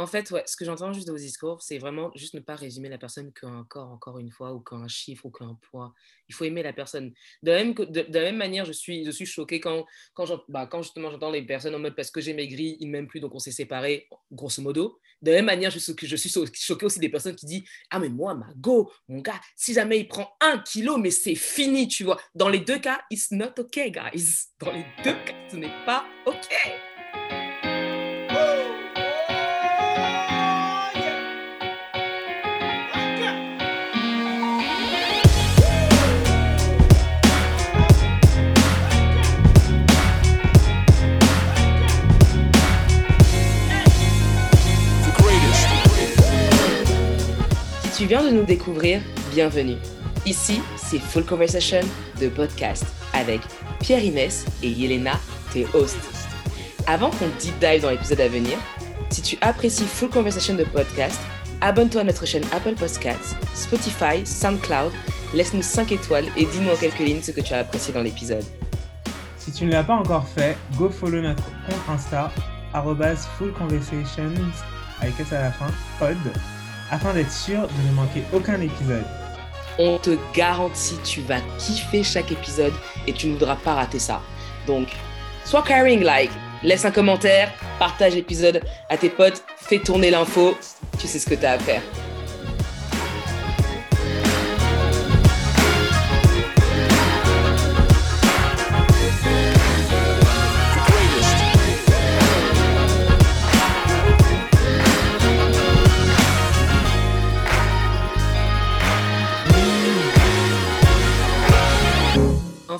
En fait, ouais, ce que j'entends juste de vos discours, c'est vraiment juste ne pas résumer la personne qu'un corps, encore une fois, ou qu'un chiffre, ou qu'un poids. Il faut aimer la personne. De la même, de, la même manière, je suis, je suis choquée quand, quand, bah, quand justement j'entends les personnes en mode parce que j'ai maigri, ils ne m'aiment plus, donc on s'est séparés, grosso modo. De la même manière, je, je suis choquée aussi des personnes qui disent Ah, mais moi, ma go, mon gars, si jamais il prend un kilo, mais c'est fini, tu vois. Dans les deux cas, it's not okay, guys. Dans les deux cas, ce n'est pas OK. Viens de nous découvrir, bienvenue. Ici, c'est Full Conversation de podcast avec Pierre Inès et Yelena, tes hosts. Avant qu'on deep dive dans l'épisode à venir, si tu apprécies Full Conversation de podcast, abonne-toi à notre chaîne Apple Podcasts, Spotify, SoundCloud, laisse-nous 5 étoiles et dis-nous en quelques lignes ce que tu as apprécié dans l'épisode. Si tu ne l'as pas encore fait, go follow notre compte Insta, Full Conversations, avec S à la fin, pod, afin d'être sûr de ne manquer aucun épisode. On te garantit, tu vas kiffer chaque épisode et tu ne voudras pas rater ça. Donc, sois caring, like, laisse un commentaire, partage l'épisode à tes potes, fais tourner l'info, tu sais ce que tu as à faire.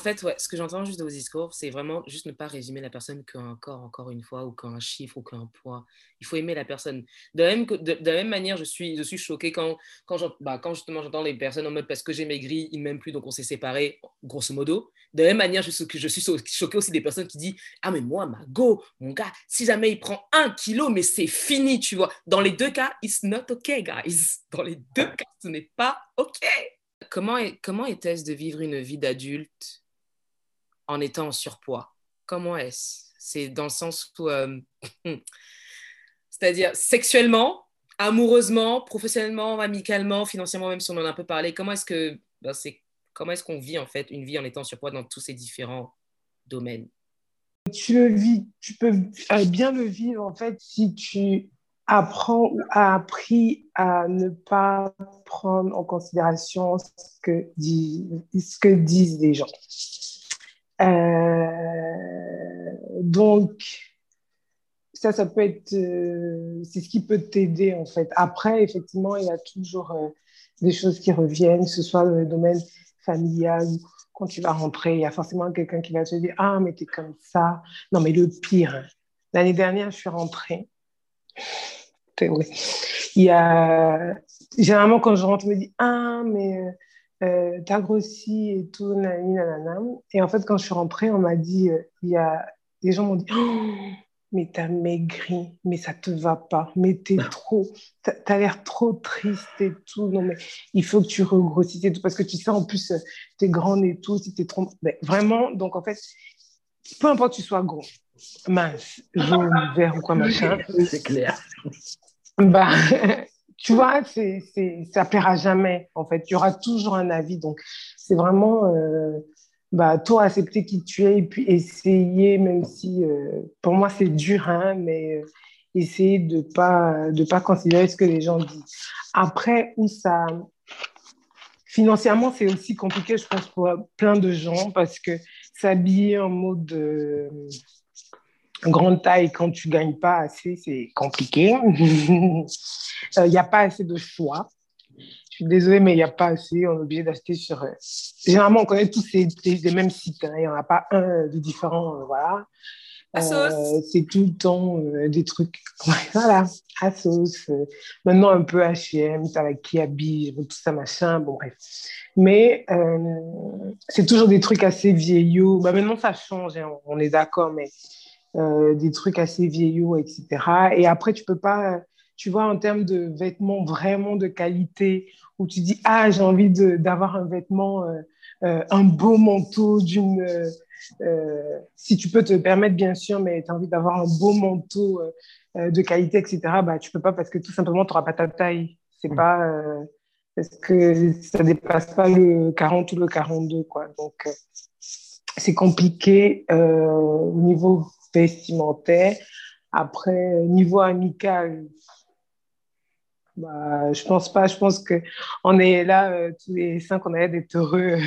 Fait, ouais, ce que j'entends juste de vos discours, c'est vraiment juste ne pas résumer la personne qu'un corps, encore une fois, ou qu'un chiffre, ou qu'un poids. Il faut aimer la personne. De la même, de, la même manière, je suis, je suis choquée quand, quand, bah, quand justement j'entends les personnes en mode parce que j'ai maigri, ils ne m'aiment plus, donc on s'est séparés, grosso modo. De la même manière, je, je suis choquée aussi des personnes qui disent Ah, mais moi, ma go, mon gars, si jamais il prend un kilo, mais c'est fini, tu vois. Dans les deux cas, it's not okay, guys. Dans les deux cas, ce n'est pas OK. Comment, comment était-ce de vivre une vie d'adulte en étant en surpoids. Comment est-ce? C'est dans le sens où, euh, c'est-à-dire sexuellement, amoureusement, professionnellement, amicalement, financièrement, même si on en a un peu parlé, comment est-ce que ben, c'est comment est-ce qu'on vit en fait une vie en étant en surpoids dans tous ces différents domaines? Tu le vis, tu peux euh, bien le vivre en fait si tu apprends ou as appris à ne pas prendre en considération ce que disent les gens. Euh, donc, ça, ça peut être, euh, c'est ce qui peut t'aider en fait. Après, effectivement, il y a toujours euh, des choses qui reviennent, que ce soit dans le domaine familial quand tu vas rentrer, il y a forcément quelqu'un qui va te dire Ah, mais t'es comme ça. Non, mais le pire, l'année dernière, je suis rentrée. Il y a, généralement, quand je rentre, on me dit Ah, mais euh, t'as grossi et tout, nanana. Et en fait, quand je suis rentrée, on m'a dit, euh, il y a des gens m'ont dit, oh, mais t'as maigri, mais ça te va pas, mais t'es ah. trop, t'as l'air trop triste et tout. Non, mais il faut que tu regrossisses et tout, parce que tu sais, en plus, t'es grande et tout, si t'es trop. Mais vraiment, donc en fait, peu importe que tu sois gros, mince, jaune, vert ou quoi, machin. C'est clair. Bah, tu vois, c'est, c'est, ça plaira jamais, en fait. Il y aura toujours un avis. Donc, c'est vraiment, euh, bah, toi, accepter qui tu es et puis essayer, même si, euh, pour moi, c'est dur, hein, mais euh, essayer de pas, de pas considérer ce que les gens disent. Après, où ça... Financièrement, c'est aussi compliqué, je pense, pour plein de gens, parce que s'habiller en mode grande taille quand tu gagnes pas assez, c'est compliqué. Il n'y a pas assez de choix. Je suis désolée, mais il n'y a pas assez. On est obligé d'acheter sur. Euh, généralement, on connaît tous ces, les, mêmes sites. Hein. Il n'y en a pas un de différent. Euh, voilà. Euh, c'est tout le temps des trucs. voilà, Asos. maintenant, un peu HM, avec Kiabi, tout ça, machin. Bon, bref. Mais c'est toujours des trucs assez vieillots. Bah, maintenant, ça change, hein, on est d'accord, mais des trucs assez vieillots, etc. Et après, tu peux pas tu vois, en termes de vêtements vraiment de qualité, où tu dis, ah, j'ai envie d'avoir un vêtement, euh, euh, un beau manteau d'une... Euh, si tu peux te permettre, bien sûr, mais tu as envie d'avoir un beau manteau de qualité, etc., bah, tu peux pas parce que tout simplement, tu n'auras pas ta taille. C'est mm. pas parce que ça dépasse pas le 40 ou le 42, quoi. Donc, c'est compliqué au niveau vestimentaire. Après, niveau amical, bah, je pense pas. Je pense que on est là euh, tous les cinq, on a d'être heureux,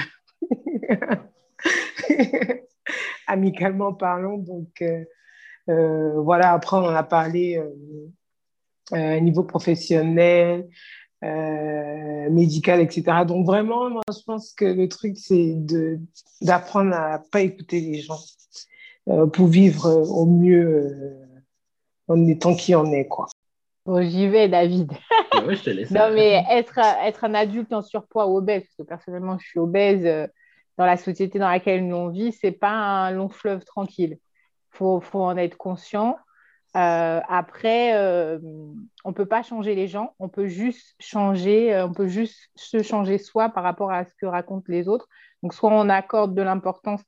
amicalement parlant. Donc euh, euh, voilà. Après, on a parlé niveau professionnel, médical, etc. Donc vraiment, je pense que le truc, c'est d'apprendre à pas écouter les gens pour vivre au mieux en étant qui on est, quoi. Bon, j'y vais, David. oui, je te laisse. non, mais être, être un adulte en surpoids ou obèse, parce que personnellement, je suis obèse, euh, dans la société dans laquelle nous on vit, c'est pas un long fleuve tranquille. Il faut, faut, en être conscient. Euh, après, euh, on ne peut pas changer les gens, on peut juste changer, on peut juste se changer soi par rapport à ce que racontent les autres. Donc, soit on accorde de l'importance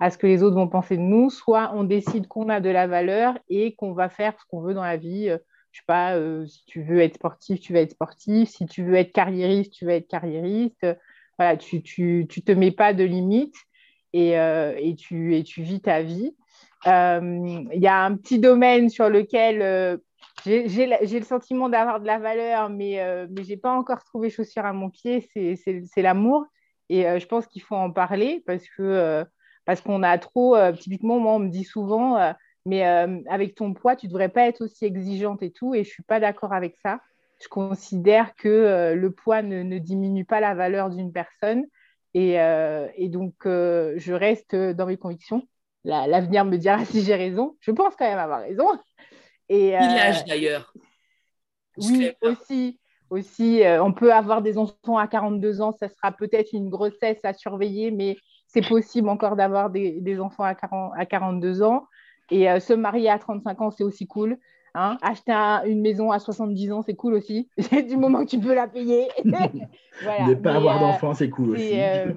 à ce que les autres vont penser de nous, soit on décide qu'on a de la valeur et qu'on va faire ce qu'on veut dans la vie. Je sais pas, euh, si tu veux être sportif, tu vas être sportif. Si tu veux être carriériste, tu vas être carriériste. Voilà, tu, tu, tu te mets pas de limites et, euh, et, tu, et tu vis ta vie. Euh, il y a un petit domaine sur lequel j'ai le sentiment d'avoir de la valeur, mais, mais je n'ai pas encore trouvé chaussure à mon pied, c'est l'amour. Et je pense qu'il faut en parler parce que parce qu'on a trop, euh, typiquement, moi, on me dit souvent, euh, mais euh, avec ton poids, tu ne devrais pas être aussi exigeante et tout, et je ne suis pas d'accord avec ça. Je considère que le poids ne, diminue pas la valeur d'une personne, et, donc je reste dans mes convictions. L'avenir me dira si j'ai raison. Je pense quand même avoir raison. Et, Village d'ailleurs. Oui, aussi. Aussi, on peut avoir des enfants à 42 ans, ça sera peut-être une grossesse à surveiller, mais c'est possible encore d'avoir des, enfants à, 40, à 42 ans. Et euh, se marier à 35 ans, c'est aussi cool. Hein. Acheter une maison à 70 ans, c'est cool aussi. du moment que tu peux la payer. Ne pas avoir euh, d'enfants, c'est cool aussi. Euh,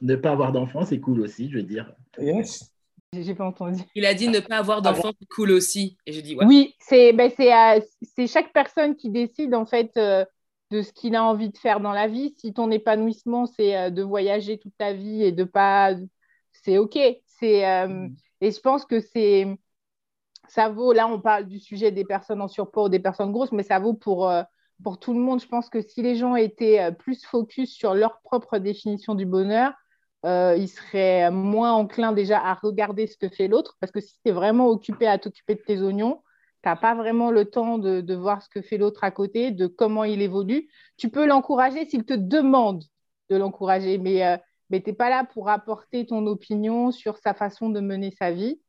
ne pas avoir d'enfants, c'est cool aussi, je veux dire. Yes. J'ai pas entendu. Il a dit ne pas avoir d'enfants, c'est cool aussi. Et je dis Oui, c'est ben, chaque personne qui décide en fait de ce qu'il a envie de faire dans la vie. Si ton épanouissement, c'est euh, de voyager toute ta vie et de pas. C'est OK. C'est, euh, mm. Et je pense que c'est. Ça vaut, là, on parle du sujet des personnes en surpoids ou des personnes grosses, mais ça vaut pour, euh, pour tout le monde. Je pense que si les gens étaient plus focus sur leur propre définition du bonheur, ils seraient moins enclins déjà à regarder ce que fait l'autre. Parce que si tu es vraiment occupé à t'occuper de tes oignons, n'as pas vraiment le temps de, voir ce que fait l'autre à côté, de comment il évolue. Tu peux l'encourager s'il te demande de l'encourager, mais, euh, tu n'es pas là pour apporter ton opinion sur sa façon de mener sa vie.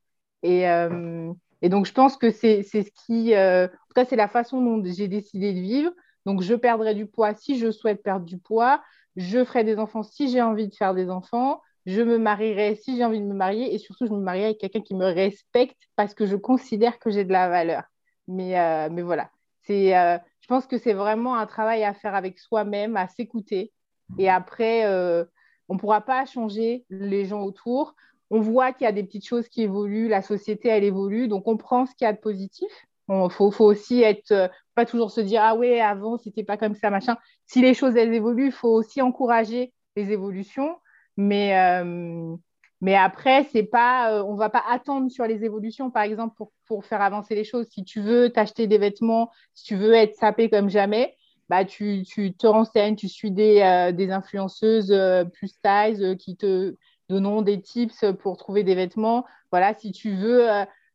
Et, euh, donc, je pense que c'est ce qui, euh, c'est la façon dont j'ai décidé de vivre. Donc, je perdrai du poids si je souhaite perdre du poids. Je ferai des enfants si j'ai envie de faire des enfants je me marierai si j'ai envie de me marier et surtout, je me marierai avec quelqu'un qui me respecte parce que je considère que j'ai de la valeur. Mais, euh, mais voilà, c'est, euh, je pense que c'est vraiment un travail à faire avec soi-même, à s'écouter. Et après, euh, on ne pourra pas changer les gens autour. On voit qu'il y a des petites choses qui évoluent, la société, elle évolue, donc on prend ce qu'il y a de positif. Il faut, faut, aussi être, pas toujours se dire, ah ouais, avant, c'était pas comme ça, machin. Si les choses, elles évoluent, il faut aussi encourager les évolutions mais, euh, mais après, c'est pas, euh, on ne va pas attendre sur les évolutions, par exemple, pour, faire avancer les choses. Si tu veux t'acheter des vêtements, si tu veux être sapé comme jamais, bah, tu, tu te renseignes, tu suis des, euh, influenceuses plus size qui te donneront des tips pour trouver des vêtements. Voilà, si tu veux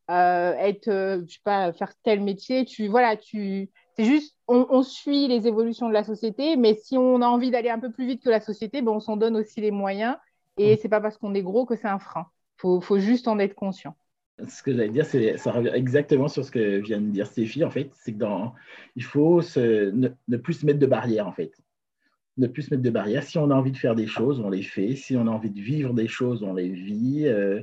être, je sais pas, faire tel métier, tu, voilà, tu, c'est juste, on, suit les évolutions de la société, mais si on a envie d'aller un peu plus vite que la société, ben on s'en donne aussi les moyens. Et mm. c'est pas parce qu'on est gros que c'est un frein. Il faut, juste en être conscient. Ce que j'allais dire, c'est ça revient exactement sur ce que vient de dire Stéphie, en fait. C'est que dans, il faut ne, plus se mettre de barrières, en fait. Ne plus se mettre de barrières. Si on a envie de faire des choses, on les fait. Si on a envie de vivre des choses, on les vit. Euh,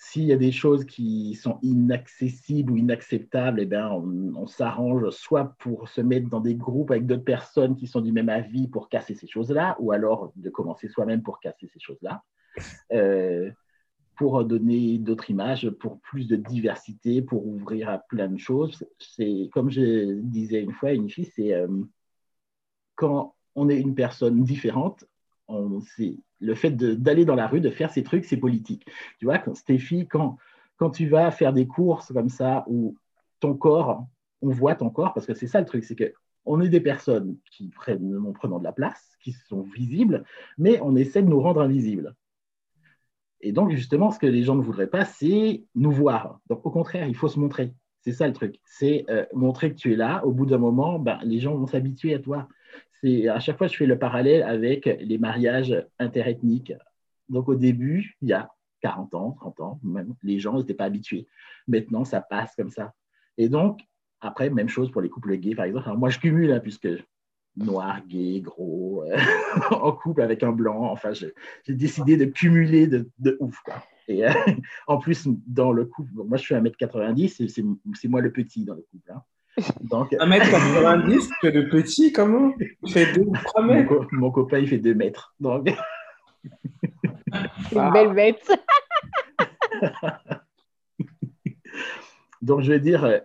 s'il y a des choses qui sont inaccessibles ou inacceptables, eh bien, on, s'arrange soit pour se mettre dans des groupes avec d'autres personnes qui sont du même avis pour casser ces choses-là, ou alors de commencer soi-même pour casser ces choses-là. Euh, pour donner d'autres images, pour plus de diversité, pour ouvrir à plein de choses. C'est comme je disais une fois à une fille, c'est euh, quand on est une personne différente, on, le fait d'aller dans la rue, de faire ces trucs, c'est politique. Tu vois, quand, Stéphie, quand, quand tu vas faire des courses comme ça, où ton corps, on voit ton corps, parce que c'est ça le truc, c'est que on est des personnes qui prennent, en de la place, qui sont visibles, mais on essaie de nous rendre invisibles. Et donc, justement, ce que les gens ne voudraient pas, c'est nous voir. Donc, au contraire, il faut se montrer. C'est ça le truc. C'est euh, montrer que tu es là. Au bout d'un moment, ben, les gens vont s'habituer à toi. C'est à chaque fois, je fais le parallèle avec les mariages interethniques. Donc, au début, il y a 40 ans, 30 ans, même, les gens n'étaient pas habitués. Maintenant, ça passe comme ça. Et donc, après, même chose pour les couples gays, par exemple. moi, je cumule, hein, puisque noir, gay, gros, euh, en couple avec un blanc. Enfin, j'ai décidé de cumuler de, de ouf. Quoi. Et euh, en plus, dans le couple, moi je suis 1m90, c'est moi le petit dans le couple. Hein. Donc, 1m90, tu es le petit, comment Tu fais 2 3 mètres mon, mon, copain, il fait 2 mètres. Donc... C'est une belle bête. donc, je veux dire, euh,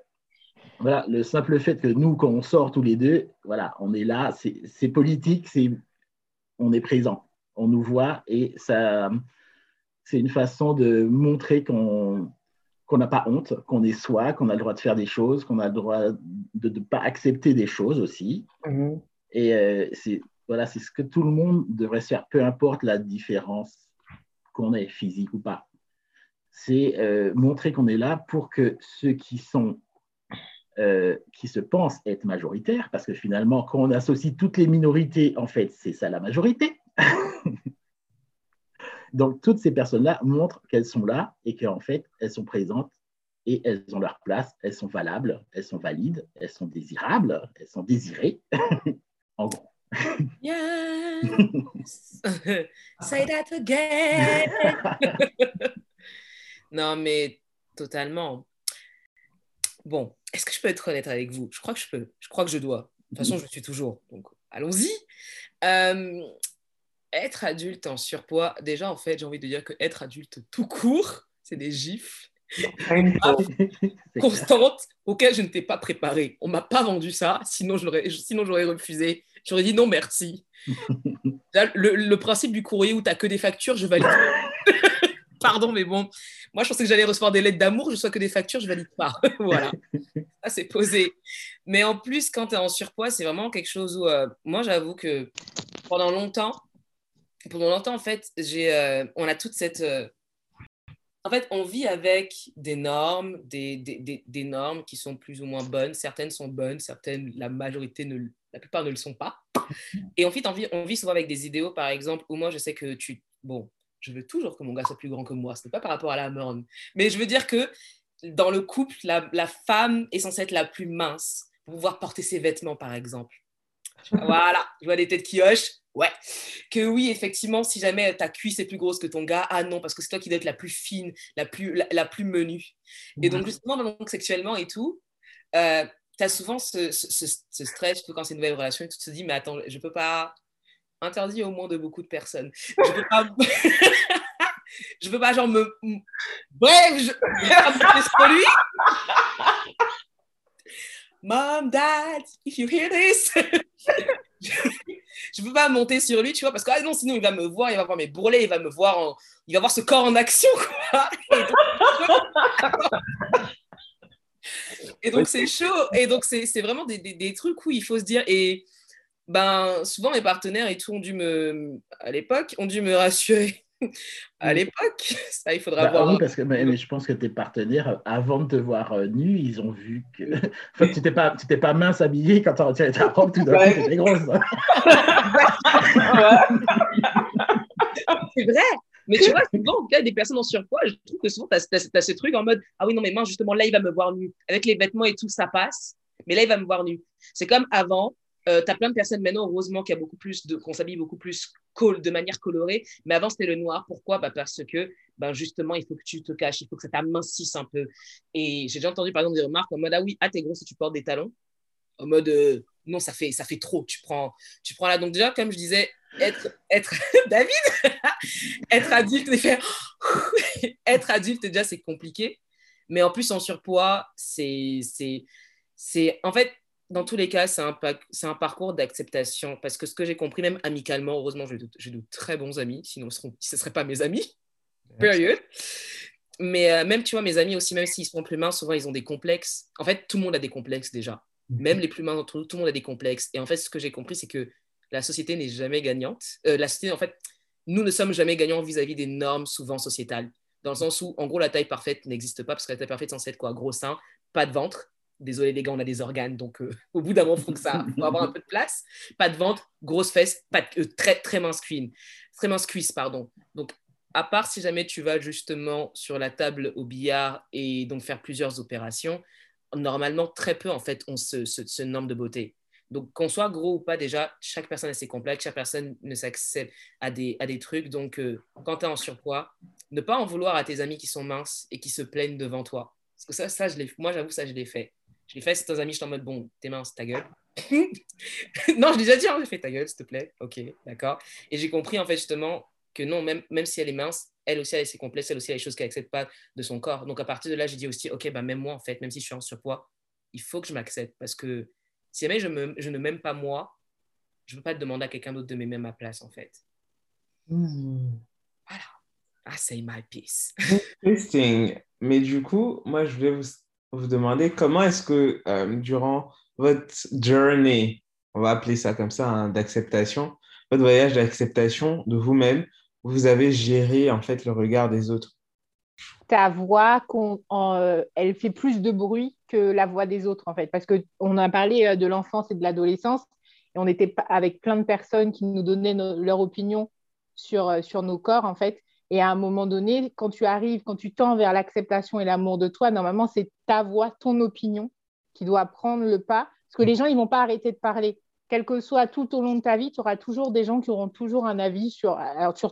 voilà, le simple fait que nous, quand on sort tous les deux, voilà, on est là, c'est politique, c'est on est présent, on nous voit et ça, c'est une façon de montrer qu'on qu'on n'a pas honte, qu'on est soi, qu'on a le droit de faire des choses, qu'on a le droit de ne pas accepter des choses aussi. Mm-hmm. Et euh, c'est voilà, c'est ce que tout le monde devrait se faire, peu importe la différence qu'on ait, physique ou pas. C'est euh, montrer qu'on est là pour que ceux qui sont euh, qui se pensent être majoritaires, parce que finalement, quand on associe toutes les minorités, en fait, c'est ça la majorité. Donc, toutes ces personnes-là montrent qu'elles sont là et qu'en fait, elles sont présentes et elles ont leur place, elles sont valables, elles sont valides, elles sont désirables, elles sont désirées, en gros. Yes! Say that again! non, mais totalement. Bon, est-ce que je peux être honnête avec vous? Je crois que je peux. Je crois que je dois. De toute façon, je suis toujours. Donc, allons-y. Euh, être adulte en surpoids, déjà, en fait, j'ai envie de dire que être adulte tout court, c'est des gifles constantes auxquelles je ne t'ai pas préparé. On m'a pas vendu ça, sinon j'aurais, sinon j'aurais refusé. J'aurais dit non merci. le, le, principe du courrier où tu n'as que des factures, je valide. Pardon, mais bon, moi, je pensais que j'allais recevoir des lettres d'amour, je ne que des factures, je valide pas. voilà, ça c'est posé. Mais en plus, quand tu es en surpoids, c'est vraiment quelque chose où, euh, moi, j'avoue que pendant longtemps, pendant longtemps, en fait, j'ai, euh, on a toute cette. Euh, en fait, on vit avec des normes, des, des, des, normes qui sont plus ou moins bonnes. Certaines sont bonnes, certaines, la majorité, ne, la plupart ne le sont pas. Et en fait, on vit, on vit souvent avec des idéaux, par exemple, où moi, je sais que tu. Bon, je veux toujours que mon gars soit plus grand que moi. Ce n'est pas par rapport à la morne. Mais je veux dire que dans le couple, la, la femme est censée être la plus mince pour pouvoir porter ses vêtements, par exemple. Voilà, je vois des têtes qui hochent. Ouais. Que oui, effectivement, si jamais ta cuisse est plus grosse que ton gars, ah non, parce que c'est toi qui dois être la plus fine, la plus, la, plus menue. Et donc, justement, donc, sexuellement et tout, euh, tu as souvent ce, ce, ce, stress, surtout quand c'est une nouvelle relation, et tu te dis, mais attends, je peux pas. Interdit au moins de beaucoup de personnes. Je peux pas. je peux pas, genre, me. Bref, je. je lui. Mom, Dad, if you hear this. je peux pas monter sur lui, tu vois, parce que ah non, sinon il va me voir, il va voir mes bourrelets, il va me voir, il va voir ce corps en action. Et donc c'est chaud, et donc c'est vraiment des, des, des, trucs où il faut se dire, et ben souvent mes partenaires et tout ont dû me, à l'époque, ont dû me rassurer à l'époque. Ça, il faudra bah, voir. Oui, parce que mais, je pense que tes partenaires, avant de te voir euh, nu, ils ont vu que enfin, tu n'étais pas, pas mince habillée quand tu as retiré ta robe, tout d'un coup, tu étais grosse. c'est vrai. Mais tu vois, souvent, en cas, des personnes en surpoids, je trouve que souvent, tu as, as, ce truc en mode Ah oui, non, mais mince, justement, là, il va me voir nu. Avec les vêtements et tout, ça passe. Mais là, il va me voir nu. C'est comme avant, euh, tu plein de personnes maintenant, heureusement, qui a beaucoup plus de, qu'on s'habille beaucoup plus col, de manière colorée. Mais avant, c'était le noir. Pourquoi? Bah Parce que, ben, justement, il faut que tu te caches, il faut que ça t'amincisse un peu. Et j'ai déjà entendu, par exemple, des remarques en mode Ah oui, ah, t'es gros si tu portes des talons. En mode euh, Non, ça fait, ça fait trop. Tu prends, tu prends là. Donc, déjà, comme je disais, être, être David, être adulte, être adulte, déjà, c'est compliqué. Mais en plus, en surpoids, c'est, c'est, en fait, dans tous les cas, c'est un, parcours d'acceptation. Parce que ce que j'ai compris, même amicalement, heureusement, j'ai de, très bons amis, sinon ce ne seraient pas mes amis. Période. Mais euh, même, tu vois, mes amis aussi, même s'ils sont plus minces, souvent, ils ont des complexes. En fait, tout le monde a des complexes déjà. Mhm. Même les plus minces d'entre nous, tout le monde a des complexes. Et en fait, ce que j'ai compris, c'est que la société n'est jamais gagnante. Euh, la société, en fait, nous ne sommes jamais gagnants vis-à-vis des normes souvent sociétales. Dans le sens où, en gros, la taille parfaite n'existe pas, parce que la taille parfaite, c'est censé être quoi? Gros sein, pas de ventre. Désolé les gars, on a des organes, donc euh, au bout d'un moment, il faut que ça faut avoir un peu de place. Pas de ventre, grosse fesse, pas de, très, très mince cuisse. Très mince cuisse, pardon. Donc à part si jamais tu vas justement sur la table au billard et donc faire plusieurs opérations, normalement, très peu, en fait, ont ce, ce, norme de beauté. Donc, qu'on soit gros ou pas, déjà, chaque personne a ses complexes, chaque personne ne s'accède à des, à des trucs. Donc, euh, quand tu es en surpoids, ne pas en vouloir à tes amis qui sont minces et qui se plaignent devant toi. Parce que ça, ça je moi, j'avoue, ça, je l'ai fait. Je l'ai fait, c'est tes amis, je suis en mode, bon, t'es mince, ta gueule. non, je l'ai déjà dit, hein, j'ai fait ta gueule, s'il te plaît. Ok, d'accord. Et j'ai compris, en fait, justement, que non, même, même si elle est mince, elle aussi a ses complexes, elle aussi a des choses qu'elle n'accepte pas de son corps. Donc à partir de là, j'ai dit aussi, ok, bah, même moi, en fait, même si je suis en surpoids, il faut que je m'accepte parce que si jamais je, me, je ne m'aime pas moi, je ne peux pas demander à quelqu'un d'autre de m'aimer à ma place, en fait. Hmm. Voilà. I say my piece. Interesting. Mais du coup, moi, je voulais vous, vous demander comment est-ce que euh, durant votre journey, on va appeler ça comme ça, hein, d'acceptation, votre voyage d'acceptation de vous-même, vous avez géré en fait le regard des autres? Ta voix, euh, elle fait plus de bruit que la voix des autres en fait, parce qu'on a parlé euh, de l'enfance et de l'adolescence, et on était avec plein de personnes qui nous donnaient leur opinion sur, sur nos corps en fait. Et à un moment donné, quand tu arrives, quand tu tends vers l'acceptation et l'amour de toi, normalement, c'est ta voix, ton opinion qui doit prendre le pas. Parce que les gens, ils ne vont pas arrêter de parler quel que soit tout au long de ta vie, tu auras toujours des gens qui auront toujours un avis sur,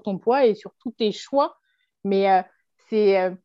ton poids et sur tous tes choix. Mais euh, euh,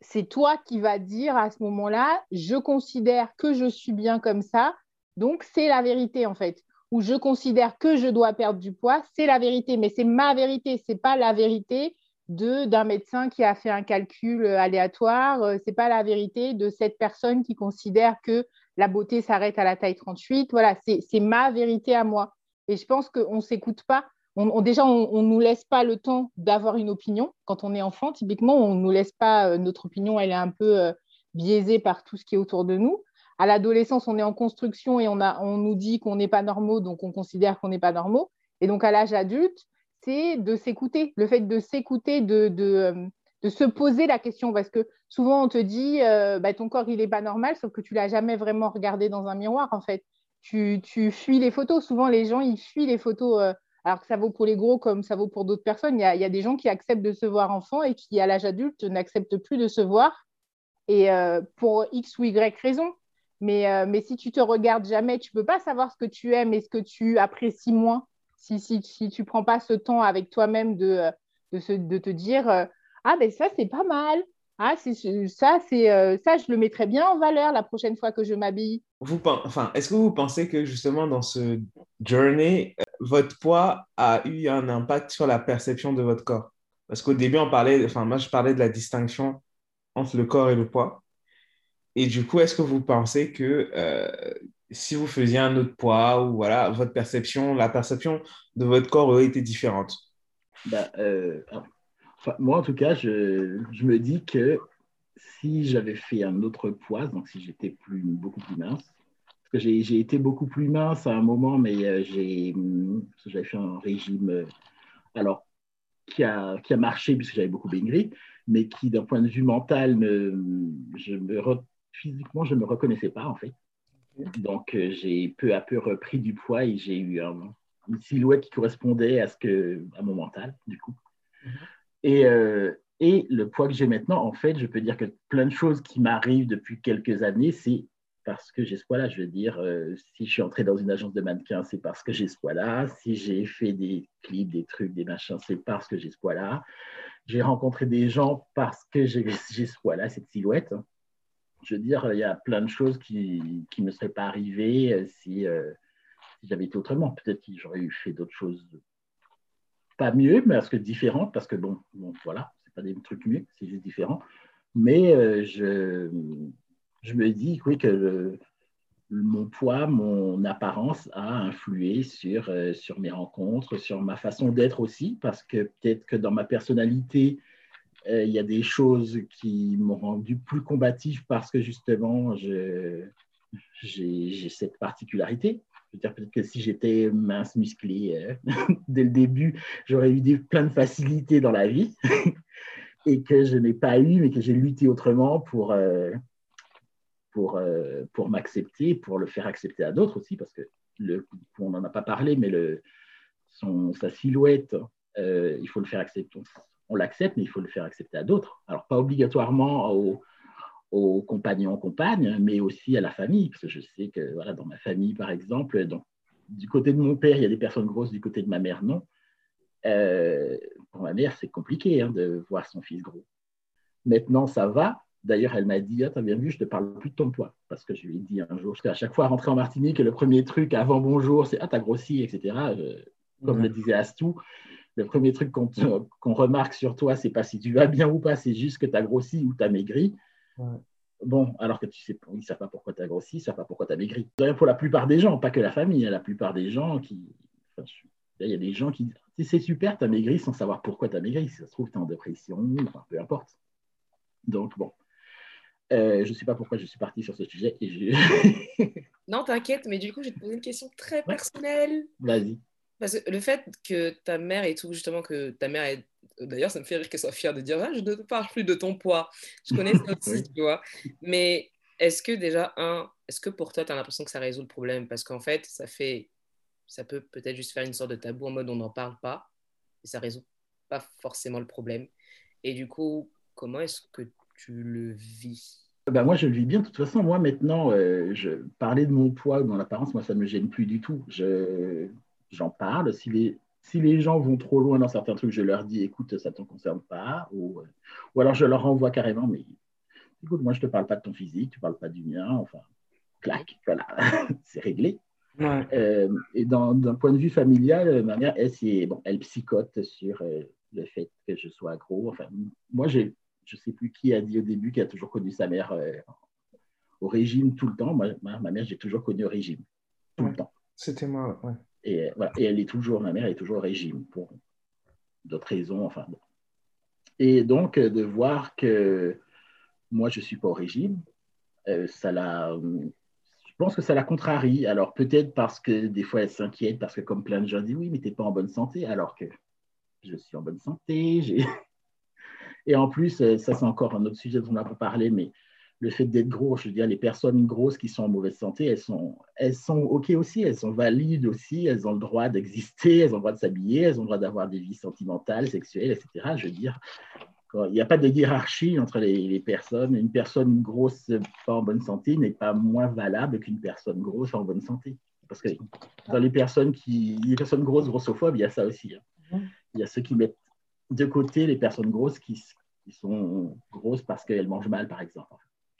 c'est toi qui vas dire à ce moment-là, je considère que je suis bien comme ça, donc c'est la vérité en fait. Ou je considère que je dois perdre du poids, c'est la vérité, mais c'est ma vérité, c'est pas la vérité d'un médecin qui a fait un calcul aléatoire, euh, c'est pas la vérité de cette personne qui considère que la beauté s'arrête à la taille 38. Voilà, c'est ma vérité à moi. Et je pense qu'on ne s'écoute pas. On, déjà, on ne nous laisse pas le temps d'avoir une opinion. Quand on est enfant, typiquement, on ne nous laisse pas, euh, notre opinion, elle est un peu euh, biaisée par tout ce qui est autour de nous. À l'adolescence, on est en construction et on, nous dit qu'on n'est pas normaux, donc on considère qu'on n'est pas normaux. Et donc, à l'âge adulte, c'est de s'écouter. Le fait de s'écouter, de, euh, se poser la question parce que souvent on te dit euh, bah, ton corps il n'est pas normal sauf que tu l'as jamais vraiment regardé dans un miroir en fait. Tu, fuis les photos. Souvent les gens ils fuient les photos euh, alors que ça vaut pour les gros comme ça vaut pour d'autres personnes. Il y, a, des gens qui acceptent de se voir enfant et qui à l'âge adulte n'acceptent plus de se voir. Et pour x ou y raison mais, mais si tu te regardes jamais tu peux pas savoir ce que tu aimes et ce que tu apprécies moins si, si, si tu prends pas ce temps avec toi-même de, de, de te dire ah ben ça c'est pas mal. Ah ça euh, ça je le mettrai bien en valeur la prochaine fois que je m'habille. Enfin est-ce que vous pensez que justement dans ce journey euh, votre poids a eu un impact sur la perception de votre corps? Parce qu'au début on parlait enfin moi je parlais de la distinction entre le corps et le poids. Et du coup, est-ce que vous pensez que euh, si vous faisiez un autre poids ou voilà, votre perception, la perception de votre corps aurait été différente? Bah, moi, en tout cas, je, je, me dis que si j'avais fait un autre poids, donc si j'étais plus, beaucoup plus mince, parce que j'ai été beaucoup plus mince à un moment, mais euh, j'ai j'avais fait un régime, euh, alors, qui a, qui a marché puisque j'avais beaucoup maigri, mais qui, d'un point de vue mental, me, je me physiquement, je ne me reconnaissais pas, en fait. Donc, euh, j'ai peu à peu repris du poids et j'ai eu une silhouette qui correspondait à, ce que, à mon mental, du coup. Mm-hmm. Et, euh, et le poids que j'ai maintenant, en fait, je peux dire que plein de choses qui m'arrivent depuis quelques années, c'est parce que j'ai ce poids-là. Je veux dire, euh, si je suis entré dans une agence de mannequins, c'est parce que j'ai ce poids-là. Si j'ai fait des clips, des trucs, des machins, c'est parce que j'ai ce poids-là. J'ai rencontré des gens parce que j'ai ce poids-là, cette silhouette. Je veux dire, il y a plein de choses qui ne seraient pas arrivées euh, si, si j'avais été autrement. Peut-être que j'aurais fait d'autres choses pas mieux, mais parce que différentes, parce que bon, bon voilà, c'est pas des trucs mieux, c'est juste différent. Mais euh, je, je me dis oui, que mon poids, mon apparence a influé sur, euh, sur mes rencontres, sur ma façon d'être aussi, parce que peut-être que dans ma personnalité, euh, il y a des choses qui m'ont rendu plus combatif parce que justement, j'ai cette particularité. Je veux dire, peut-être que si j'étais mince, musclé euh, dès le début, j'aurais eu plein de facilités dans la vie et que je n'ai pas eu, mais que j'ai lutté autrement pour, euh, pour, m'accepter, pour le faire accepter à d'autres aussi, parce que on n'en a pas parlé, mais son, sa silhouette, il faut le faire accepter. On l'accepte, mais il faut le faire accepter à d'autres. Alors, pas obligatoirement aux, aux compagnons, compagnes, mais aussi à la famille, parce que je sais que voilà, dans ma famille, par exemple, donc, du côté de mon père, il y a des personnes grosses, du côté de ma mère, non. Euh, pour ma mère, c'est compliqué hein, de voir son fils gros. Maintenant, ça va. D'ailleurs, elle m'a dit, ah, t'as bien vu, je te parle plus de ton poids. Parce que je lui ai dit un jour, à chaque fois rentrer en Martinique, le premier truc avant bonjour, c'est, ah, t'as grossi, etc. comme le disait Astou, le premier truc qu'on, remarque sur toi, c'est pas si tu vas bien ou pas, c'est juste que tu as grossi ou tu as maigri. Bon, alors que tu sais, ils ne savent pas pourquoi tu as grossi, ils ne savent pas pourquoi tu as maigri. Pour la plupart des gens, pas que la famille, la plupart des gens qui. il y a des gens qui disent c'est super, tu as maigri sans savoir pourquoi tu as maigri. Si ça se trouve, tu es en dépression, peu importe. Donc, bon. Euh, je ne sais pas pourquoi je suis parti sur ce sujet. Et non, t'inquiète, mais du coup, je vais te poser une question très personnelle. Vas-y. Parce que le fait que ta mère et tout, justement, que ta mère est D'ailleurs, ça me fait rire qu'elle soit fière de dire ah, Je ne parle plus de ton poids. Je connais ça aussi, tu vois. Mais est-ce que déjà, un, est-ce que pour toi, tu as l'impression que ça résout le problème? Parce qu'en fait, ça fait. Ça peut peut-être juste faire une sorte de tabou en mode on n'en parle pas. Et ça résout pas forcément le problème. Et du coup, comment est-ce que tu le vis? Ben moi, je le vis bien. De toute façon, moi, maintenant, euh, je parlais de mon poids ou de mon apparence, moi, ça ne me gêne plus du tout. Je, j'en parle. Si les, si les gens vont trop loin dans certains trucs, je leur dis, écoute, ça ne te concerne pas. Ou, euh, ou alors je leur renvoie carrément, mais écoute, moi, je ne te parle pas de ton physique, tu ne parles pas du mien. Enfin, clac, voilà, c'est réglé. Euh, et d'un point de vue familial, euh, ma mère, elle, bon, elle psychote sur le fait que je sois gros. Enfin, moi, je ne sais plus qui a dit au début qu'elle a toujours connu sa mère au régime tout le temps. Moi, ma, mère, j'ai toujours connu au régime tout le temps. C'était moi, ouais. Et, voilà. et elle est toujours, ma mère est toujours au régime pour d'autres raisons. Enfin, Et donc, euh, de voir que moi, je ne suis pas au régime, euh, ça la, je pense que ça la contrarie. Alors, peut-être parce que des fois, elle s'inquiète, parce que comme plein de gens disent, oui, mais tu n'es pas en bonne santé, alors que je suis en bonne santé. Et en plus, euh, ça, c'est encore un autre sujet dont on a pas parlé, mais le fait d'être gros, je veux dire, les personnes grosses qui sont en mauvaise santé, elles sont, elles sont OK aussi, elles sont valides aussi, elles ont le droit d'exister, elles ont le droit de s'habiller, elles ont le droit d'avoir des vies sentimentales, sexuelles, etc. Je veux dire, il n'y a pas de hiérarchie entre les, personnes. Une personne grosse pas en bonne santé n'est pas moins valable qu'une personne grosse en bonne santé. Parce que dans les personnes, qui, les personnes grosses, grossophobes, il y a ça aussi. Hein. Mm-hmm. Il y a ceux qui mettent de côté les personnes grosses qui, qui sont grosses parce qu'elles mangent mal, par exemple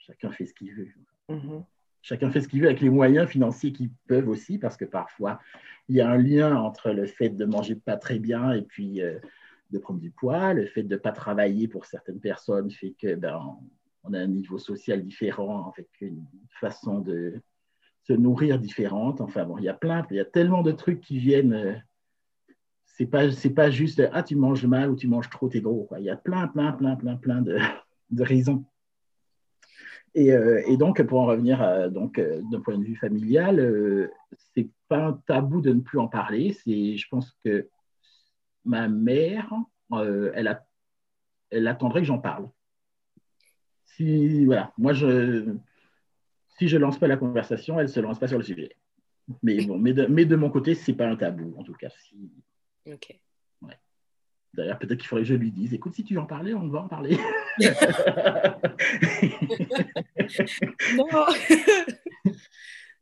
chacun fait ce qu'il veut. Mm-hmm. Chacun fait ce qu'il veut avec les moyens financiers qu'ils peuvent aussi, parce que parfois, il y a un lien entre le fait de manger pas très bien et puis euh, de prendre du poids. Le fait de ne pas travailler pour certaines personnes fait que ben, on a un niveau social différent, avec une façon de se nourrir différente. Enfin bon, il y a plein, il y a tellement de trucs qui viennent. Euh, c'est pas, c'est pas juste ah tu manges mal ou tu manges trop, t'es gros. Quoi. Il y a plein, plein, plein, plein, plein de, de raisons euh, et, donc, pour en revenir donc euh, d'un point de vue familial, euh, c'est pas un tabou de ne plus en parler. C'est, je pense que ma mère, elle, a, elle attendrait que j'en parle. Si voilà, moi je, si je lance pas la conversation, elle se lance pas sur le sujet. Mais bon, mais de, mais de mon côté, c'est pas un tabou en tout cas. D'ailleurs, peut-être qu'il faudrait que je lui dise, écoute, si tu veux en parler, on va en parler. non.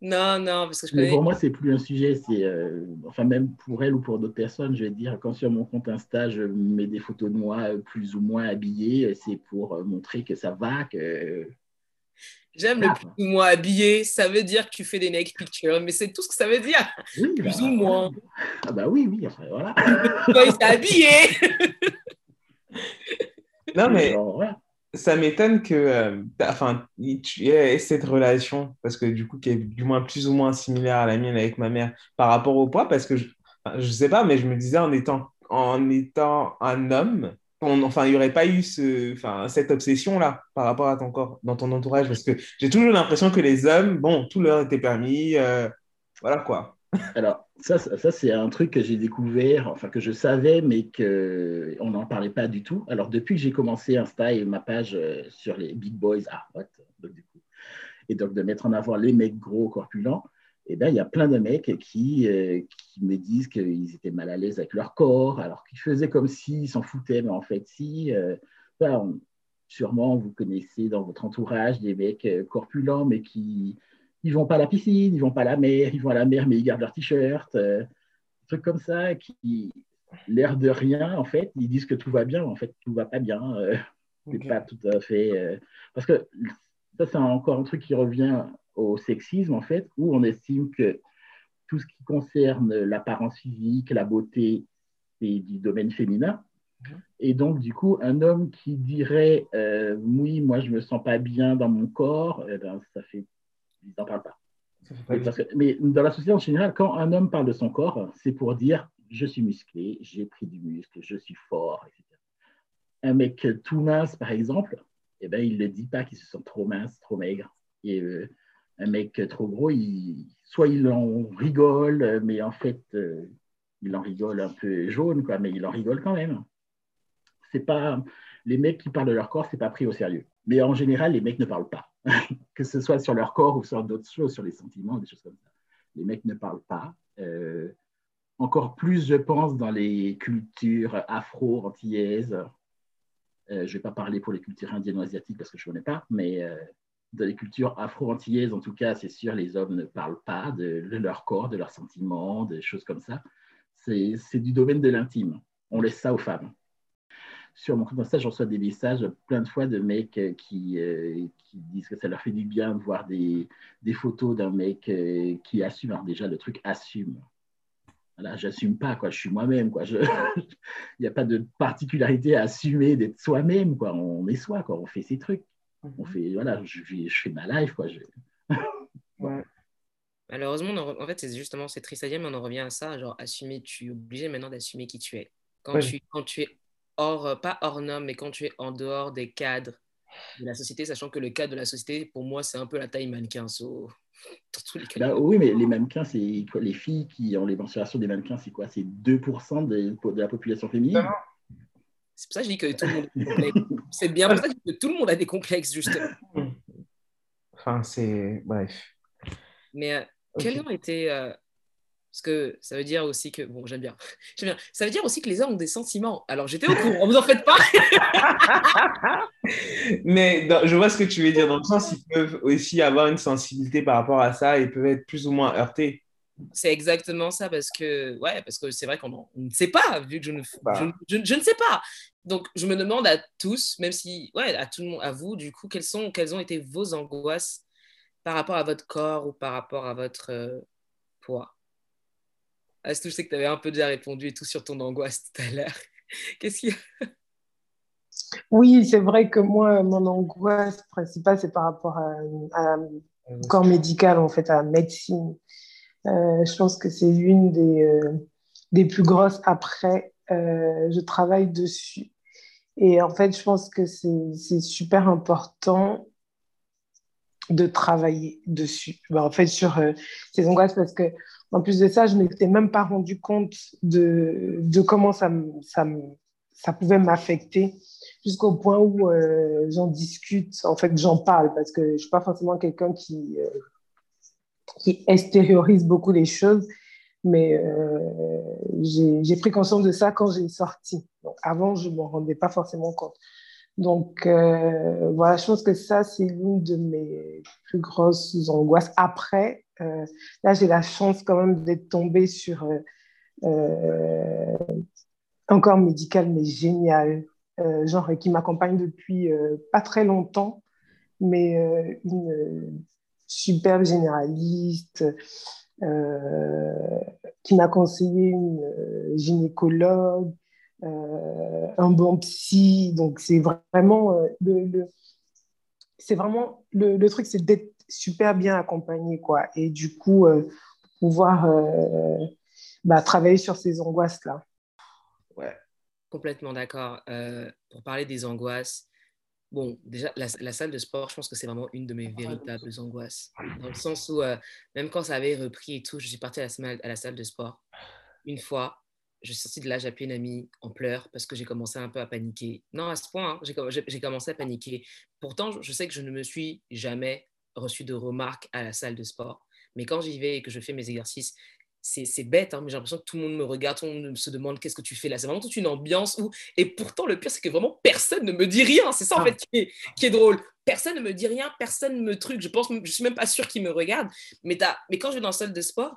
non, non, parce que je connais... Pour moi, c'est plus un sujet. C'est, euh, enfin, même pour elle ou pour d'autres personnes, je vais dire, quand sur mon compte Insta, je mets des photos de moi plus ou moins habillée, c'est pour euh, montrer que ça va, que J'aime le Ah. plus ou moins habillé, ça veut dire que tu fais des naked pictures, mais c'est tout ce que ça veut dire. Oui, Plus bah, ou moins. Ah bah oui, oui, enfin, voilà. Quand il s'est habillé. Non, mais Genre, ça m'étonne que euh, enfin, tu aies cette relation, parce que du coup, qui est du moins plus ou moins similaire à la mienne avec ma mère par rapport au poids, parce que je, je sais pas, mais je me disais en étant, en étant un homme, enfin, il n'y aurait pas eu cette obsession-là par rapport à ton corps, dans ton entourage, parce que j'ai toujours l'impression que les hommes, bon, tout leur était permis, euh, voilà quoi. Alors, ça, c'est un truc que j'ai découvert, enfin que je savais, mais que on n'en parlait pas du tout. Alors, depuis que j'ai commencé Insta et ma page euh, sur les big boys, ah, what? Et donc de mettre en avant les mecs gros, corpulents, eh ben, il y a plein de mecs qui, euh, qui me disent qu'ils étaient mal à l'aise avec leur corps, alors qu'ils faisaient comme s'ils s'en foutaient, mais en fait, si. euh, on- sûrement, vous connaissez dans votre entourage des mecs euh, corpulents, mais qui ils vont pas à la piscine, ils vont pas à la mer, ils vont à la mer, mais ils gardent leur t-shirt, euh, trucs comme ça, qui, l'air de rien, en fait, ils disent que tout va bien, mais en fait, tout va pas bien. euh, c'est Ok. pas tout à fait. euh, parce que ça, c'est encore un truc qui revient au sexisme, en fait, où on estime que tout ce qui concerne l'apparence physique, la beauté, c'est du domaine féminin. Et donc, du coup, un homme qui dirait euh, Oui, moi, je me sens pas bien dans mon corps, eh ben, ça fait. Ils n'en parlent pas. Parce que- mais dans la société en général, quand un homme parle de son corps, c'est pour dire je suis musclé, j'ai pris du muscle, je suis fort, etc. Un mec tout mince, par exemple, eh ben, il ne le dit pas qu'il se sent trop mince, trop maigre. Et euh, un mec trop gros, soit il en rigole, mais en fait, euh, il en rigole un peu jaune, quoi, mais il en rigole quand même. C'est pas les mecs qui parlent de leur corps, c'est pas pris au sérieux. Mais en général, les mecs ne parlent pas, que ce soit sur leur corps ou sur d'autres choses, sur les sentiments, des choses comme ça. Les mecs ne parlent pas. Euh, encore plus, je pense, dans les cultures afro-antillaises. Euh, je ne vais pas parler pour les cultures indiennes ou asiatiques parce que je ne connais pas, mais dans les cultures afro-antillaises, en tout cas, c'est sûr, les hommes ne parlent pas de, leur corps, de leurs sentiments, des choses comme ça. C'est du domaine de l'intime. On laisse ça aux femmes. Sur mon compte Insta, je reçois des messages plein de fois de mecs euh, qui, euh, qui disent que ça leur fait du bien de voir des, photos d'un mec euh, qui assume. Alors déjà, le truc assume. Voilà, j'assume pas, quoi. Je suis moi-même, Il n'y a pas de particularité à assumer d'être soi-même. On est soi, quoi. On fait ses trucs. On fait, voilà, je, fais ma life, quoi. Je- Ouais. Malheureusement, on en re- en fait, c'est justement, c'est triste à dire, mais on en revient à ça. Genre, assumer, tu es obligé maintenant d'assumer qui tu es. Quand, Ouais. tu, quand tu es hors, euh, pas hors norme, mais quand tu es en dehors des cadres de la société, sachant que le cadre de la société, pour moi, c'est un peu la taille mannequin. so, dans tous les cas. Bah, oui, mais les mannequins, c'est quoi Les filles qui ont les mensurations des mannequins, c'est quoi? C'est 2% de, de la population féminine? C'est pour ça que je dis que tout le monde a des complexes. C'est bien pour ça que je dis que tout le monde a des complexes, justement. Enfin, c'est. Bref. Mais euh, quels ont été. euh, parce que ça veut dire aussi que. Bon, j'aime bien. Bien. Ça veut dire aussi que les hommes ont des sentiments. Alors, j'étais au courant, vous en faites pas. Mais dans- je vois ce que tu veux dire, dans le sens ils peuvent aussi avoir une sensibilité par rapport à ça et peuvent être plus ou moins heurtés. C'est exactement ça, parce que, ouais, parce que c'est vrai qu'on on ne sait pas, vu que je ne, Bah. je, je- je ne sais pas. Donc, je me demande à tous, même si, ouais, à tout le monde, à vous, du coup, quelles, sont, quelles ont été vos angoisses par rapport à votre corps ou par rapport à votre euh, poids? Astou, je sais que tu avais un peu déjà répondu et tout sur ton angoisse tout à l'heure. Qu'est-ce qu'il y a? Oui, c'est vrai que moi, mon angoisse principale, c'est par rapport à, corps médical, en fait, à la médecine. Euh, je pense que c'est une des, euh, des plus grosses. Après, euh, je travaille dessus. Et en fait, je pense que c'est super important de travailler dessus. Ben, en fait, sur ces angoisses, parce que en plus de ça, je ne m'étais même pas rendu compte de, de comment ça, ça, ça pouvait m'affecter jusqu'au point où j'en discute, en fait, j'en parle, parce que je ne suis pas forcément quelqu'un qui, qui extériorise beaucoup les choses, mais euh, j'ai pris conscience de ça quand j'ai sorti. Avant, je ne m'en rendais pas forcément compte. Donc, euh, voilà, je pense que ça, c'est l'une de mes plus grosses angoisses. Après, euh, là, j'ai la chance quand même d'être tombée sur un corps médical, mais génial, genre qui m'accompagne depuis pas très longtemps. mais une superbe généraliste qui m'a conseillé une gynécologue, un bon psy. Donc, c'est vraiment le, c'est vraiment le, truc, c'est d'être super bien accompagné, quoi. Et du coup, pouvoir bah, travailler sur ces angoisses-là. Ouais, complètement d'accord. Euh, pour parler des angoisses, bon, déjà, la, salle de sport, je pense que c'est vraiment une de mes véritables angoisses. Dans le sens où, euh, même quand ça avait repris et tout, je suis partie à la, à la salle de sport. Une fois, je suis sortie de là, j'ai appelé une amie en pleurs parce que j'ai commencé un peu à paniquer. Non, à ce point, hein, j'ai commencé à paniquer. Pourtant, je sais que je ne me suis jamais reçu de remarques à la salle de sport. Mais quand j'y vais et que je fais mes exercices, c'est bête, hein, mais j'ai l'impression que tout le monde me regarde, tout le monde se demande qu'est-ce que tu fais là. C'est vraiment toute une ambiance où. Et pourtant, le pire, c'est que vraiment personne ne me dit rien. C'est ça, en ah. fait, qui est, drôle. Personne ne me dit rien, personne ne me truc. Je pense, je suis même pas sûre qu'ils me regardent. Mais, mais quand je vais dans la salle de sport,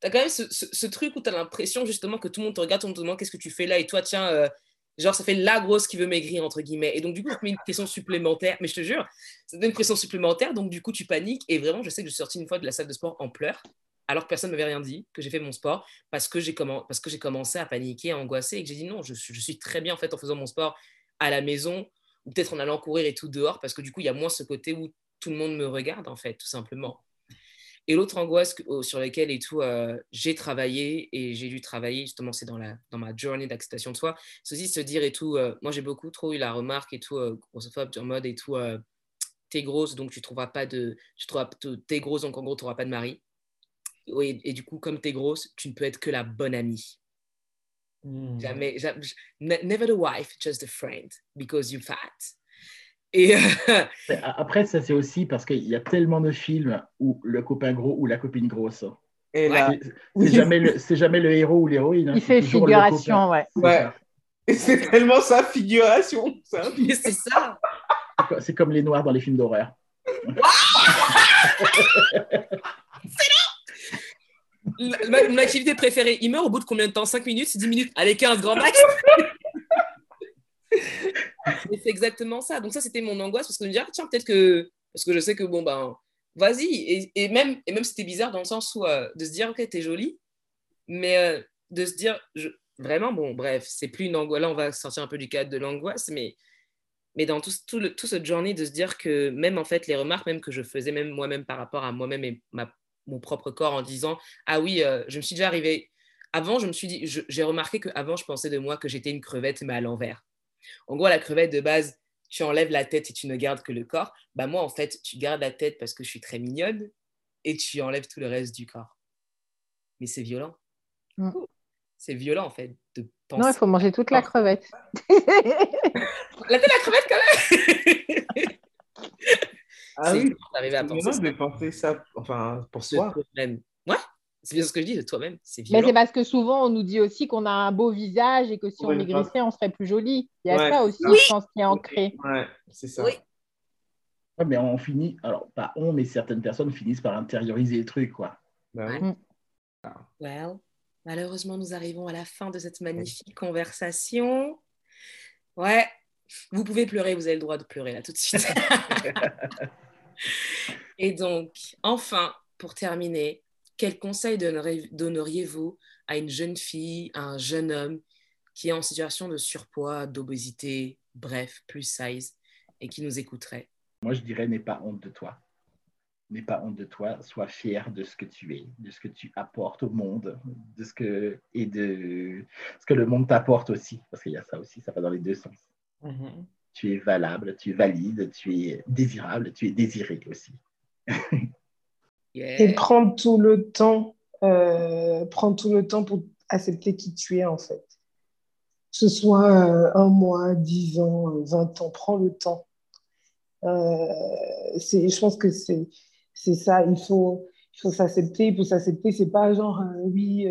tu as quand même ce, truc où tu as l'impression justement que tout le monde te regarde, tout le monde te demande qu'est-ce que tu fais là. Et toi, tiens, euh, genre, ça fait la grosse qui veut maigrir, entre guillemets. Et donc, du coup, ça te met une pression supplémentaire. Mais je te jure, ça te met une pression supplémentaire. Donc, du coup, tu paniques. Et vraiment, je sais que je suis sortie une fois de la salle de sport en pleurs alors que personne ne m'avait rien dit, que j'ai fait mon sport, parce que j'ai commencé à paniquer, à angoisser, et que j'ai dit non, je, suis très bien en fait en faisant mon sport à la maison, ou peut-être en allant courir et tout dehors, parce que du coup, il y a moins ce côté où tout le monde me regarde, en fait, tout simplement. Et l'autre angoisse sur laquelle et tout, euh, j'ai travaillé, et j'ai dû travailler, justement, c'est dans, ma journée d'acceptation de soi, c'est aussi se dire et tout, euh, moi j'ai beaucoup trop eu la remarque et tout, euh, grossophobe, en mode et tout, t'es grosse, donc tu trouveras pas de, trouveras, t'es grosse, donc en gros, tu n'auras pas de mari et, du coup, comme tu es grosse, tu ne peux être que la bonne amie. Hmm. Jamais, never the wife, just a friend, because you're fat. Et Après, ça, c'est aussi parce qu'il y a tellement de films où le copain gros ou la copine grosse. Et là, c'est jamais, le, jamais le héros ou l'héroïne. Hein, Il fait figuration, ouais. ouais. Et c'est tellement sa figuration. C'est ça. C'est comme les noirs dans les films d'horreur. mon activité préférée, il meurt au bout de combien de temps? 5 minutes 10 minutes? Allez, 15 grand max c'est exactement ça. Donc ça, c'était mon angoisse parce que je me disais, ah, tiens, peut-être que... Parce que je sais que, bon, ben, vas-y. Et, même, et même c'était bizarre dans le sens où euh, de se dire, ok, t'es jolie, mais euh, de se dire, je... vraiment, bon, bref, c'est plus une angoisse. Là, on va sortir un peu du cadre de l'angoisse, mais, mais dans tout, tout, le, tout cette journée, de se dire que même, en fait, les remarques même que je faisais même moi-même par rapport à moi-même et ma mon propre corps en disant Ah oui, euh, je me suis déjà arrivé. Avant, je me suis dit, j'ai remarqué qu'avant, je pensais de moi que j'étais une crevette, mais à l'envers. En gros, la crevette de base, tu enlèves la tête et tu ne gardes que le corps. Bah, moi, en fait, tu gardes la tête parce que je suis très mignonne et tu enlèves tout le reste du corps. Mais c'est violent. Mm. C'est violent, en fait, de penser. Non, il faut manger toute la crevette. la tête la crevette, quand même Ah oui, c'est à penser de penser ça enfin, pour soi. Même. Ouais, c'est bien ce que je dis de toi-même. C'est Mais c'est parce que souvent, on nous dit aussi qu'on a un beau visage et que si on maigrissait, on serait plus joli. Il y a ça aussi, je pense, qui est ancré. Ouais, c'est ça. Oui. mais on finit, alors pas on, mais certaines personnes finissent par intérioriser le truc, quoi. Bah mm. Well, malheureusement, nous arrivons à la fin de cette magnifique conversation. Ouais, vous pouvez pleurer, vous avez le droit de pleurer là tout de suite. Et donc, enfin, pour terminer, quel conseil donneriez-vous à une jeune fille, à un jeune homme qui est en situation de surpoids, d'obésité, bref, plus size, et qui nous écouterait? Moi, je dirais, n'aie pas honte de toi. N'aie pas honte de toi, sois fier de ce que tu es, de ce que tu apportes au monde, de ce que, et de ce que le monde t'apporte aussi, parce qu'il y a ça aussi, ça va dans les deux sens. Mhm tu es valable, tu es valide, tu es désirable, tu es désiré aussi. Et prendre tout le temps, euh, prendre tout le temps pour accepter qui tu es en fait. Que ce soit euh, un mois, dix ans, vingt ans, prends le temps. Euh, je pense que c'est ça, il faut, il faut s'accepter, il faut s'accepter. C'est pas genre, euh, oui,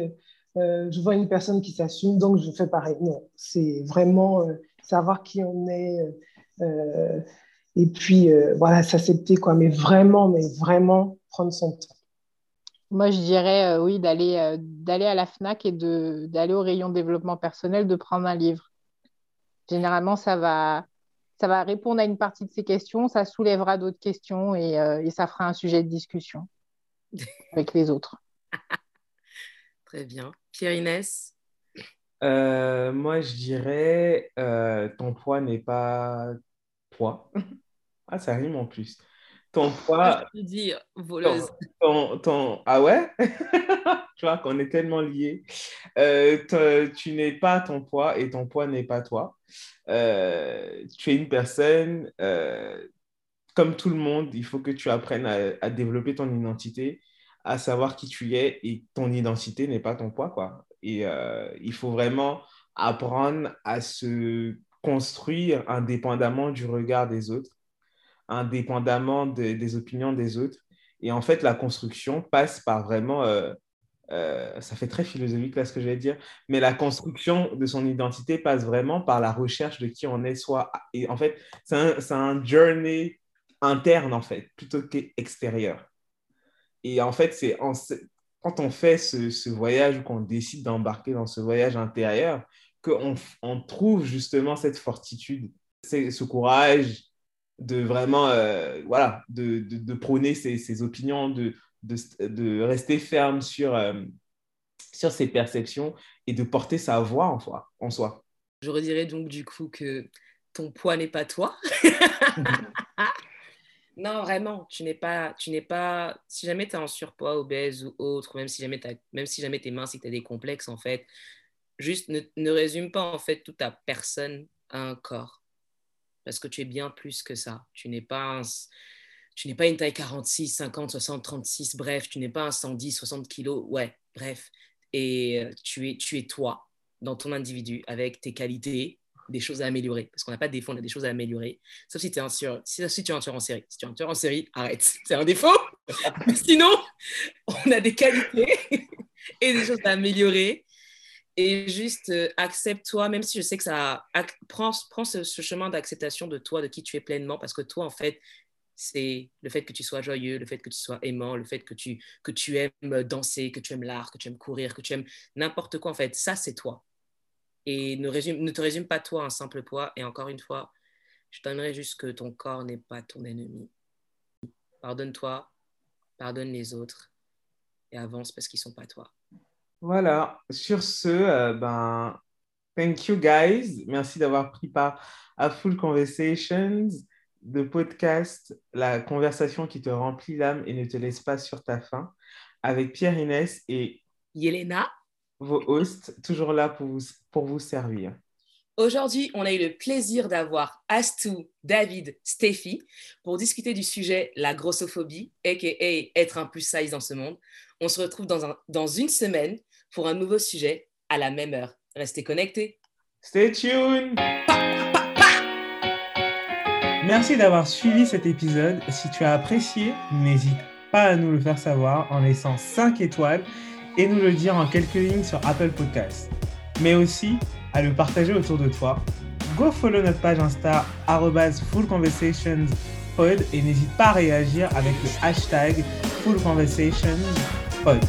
je vois une personne qui s'assume, donc je fais pareil. Non, c'est vraiment savoir qui on est, euh, euh, et puis euh, voilà, s'accepter, quoi. Mais vraiment, mais vraiment prendre son temps. Moi, je dirais oui, d'aller d'aller à la FNAC et d'aller au rayon développement personnel, de prendre un livre. Généralement, ça va, ça va répondre à une partie de ces questions, ça soulèvera d'autres questions et, euh, et, ça fera un sujet de discussion avec les autres. Très bien. Pierre-Inès euh, Moi, je dirais euh, ton poids n'est pas poids. Ah, ça rime en plus. Ton poids. Je peux dire voleuse. Ton, ton, Ah ouais? Tu vois qu'on est tellement liés. Euh, tu n'es pas ton poids et ton poids n'est pas toi. Tu es une personne, comme tout le monde, il faut que tu apprennes à, développer ton identité, à savoir qui tu es et ton identité n'est pas ton poids. Quoi. Et il faut vraiment apprendre à se construire indépendamment du regard des autres indépendamment des opinions des autres. Et en fait, la construction passe par vraiment, euh, euh, ça fait très philosophique là ce que je vais dire, mais la construction de son identité passe vraiment par la recherche de qui on est soi. Et en fait, c'est un, un, journey interne en fait, plutôt qu'extérieur. Et en fait, c'est quand on fait ce, ce voyage ou qu'on décide d'embarquer dans ce voyage intérieur qu'on on trouve justement cette fortitude, ce courage, de vraiment euh, voilà, de, de, prôner ses, opinions, de, de, rester ferme sur, euh, sur ses perceptions et de porter sa voix en soi. En soi. Je redirais donc du coup que ton poids n'est pas toi. non, vraiment, tu n'es pas, tu n'es pas, si jamais tu es en surpoids, obèse ou autre, même si jamais, même si jamais tu mince et que tu as des complexes, en fait, juste ne, ne résume pas en fait toute ta personne à un corps parce que tu es bien plus que ça. Tu n'es pas, tu n'es pas une taille 46, 50, 60, 36, bref, tu n'es pas un 110, 60 kilos, ouais, bref. Et euh, tu es, tu es toi dans ton individu avec tes qualités, des choses à améliorer. Parce qu'on n'a pas de défaut, on a des choses à améliorer. Sauf si es un sur, si, tu es un tueur en série. Si tu es un tueur en série, arrête. C'est un défaut. sinon, on a des qualités et des choses à améliorer et juste euh, accepte-toi, même si je sais que ça prends, prends ce, chemin d'acceptation de toi, de qui tu es pleinement, parce que toi, en fait, c'est le fait que tu sois joyeux, le fait que tu sois aimant, le fait que tu, que tu aimes danser, que tu aimes l'art, que tu aimes courir, que tu aimes n'importe quoi, en fait, ça, c'est toi. Et ne, résume, ne te résume pas toi un simple poids. Et encore une fois, je donnerai juste que ton corps n'est pas ton ennemi. Pardonne-toi, pardonne les autres et avance parce qu'ils ne sont pas toi. Voilà, sur ce, euh, ben, thank you guys. Merci d'avoir pris part à Full Conversations, de podcast, la conversation qui te remplit l'âme et ne te laisse pas sur ta faim, avec Pierre Inès et Yelena, vos hosts, toujours là pour vous, pour vous servir. Aujourd'hui, on a eu le plaisir d'avoir Astou, David, Steffi pour discuter du sujet la grossophobie, aka être un plus size dans ce monde. On se retrouve dans, un, dans une semaine pour un nouveau sujet à la même heure. Restez connectés. Stay tuned. Merci d'avoir suivi cet épisode. Si tu as apprécié, n'hésite pas à nous le faire savoir en laissant 5 étoiles et nous le dire en quelques lignes sur Apple Podcasts. Mais aussi à le partager autour de toi. Go follow notre page Insta fullconversationspod et n'hésite pas à réagir avec le hashtag fullconversationspod.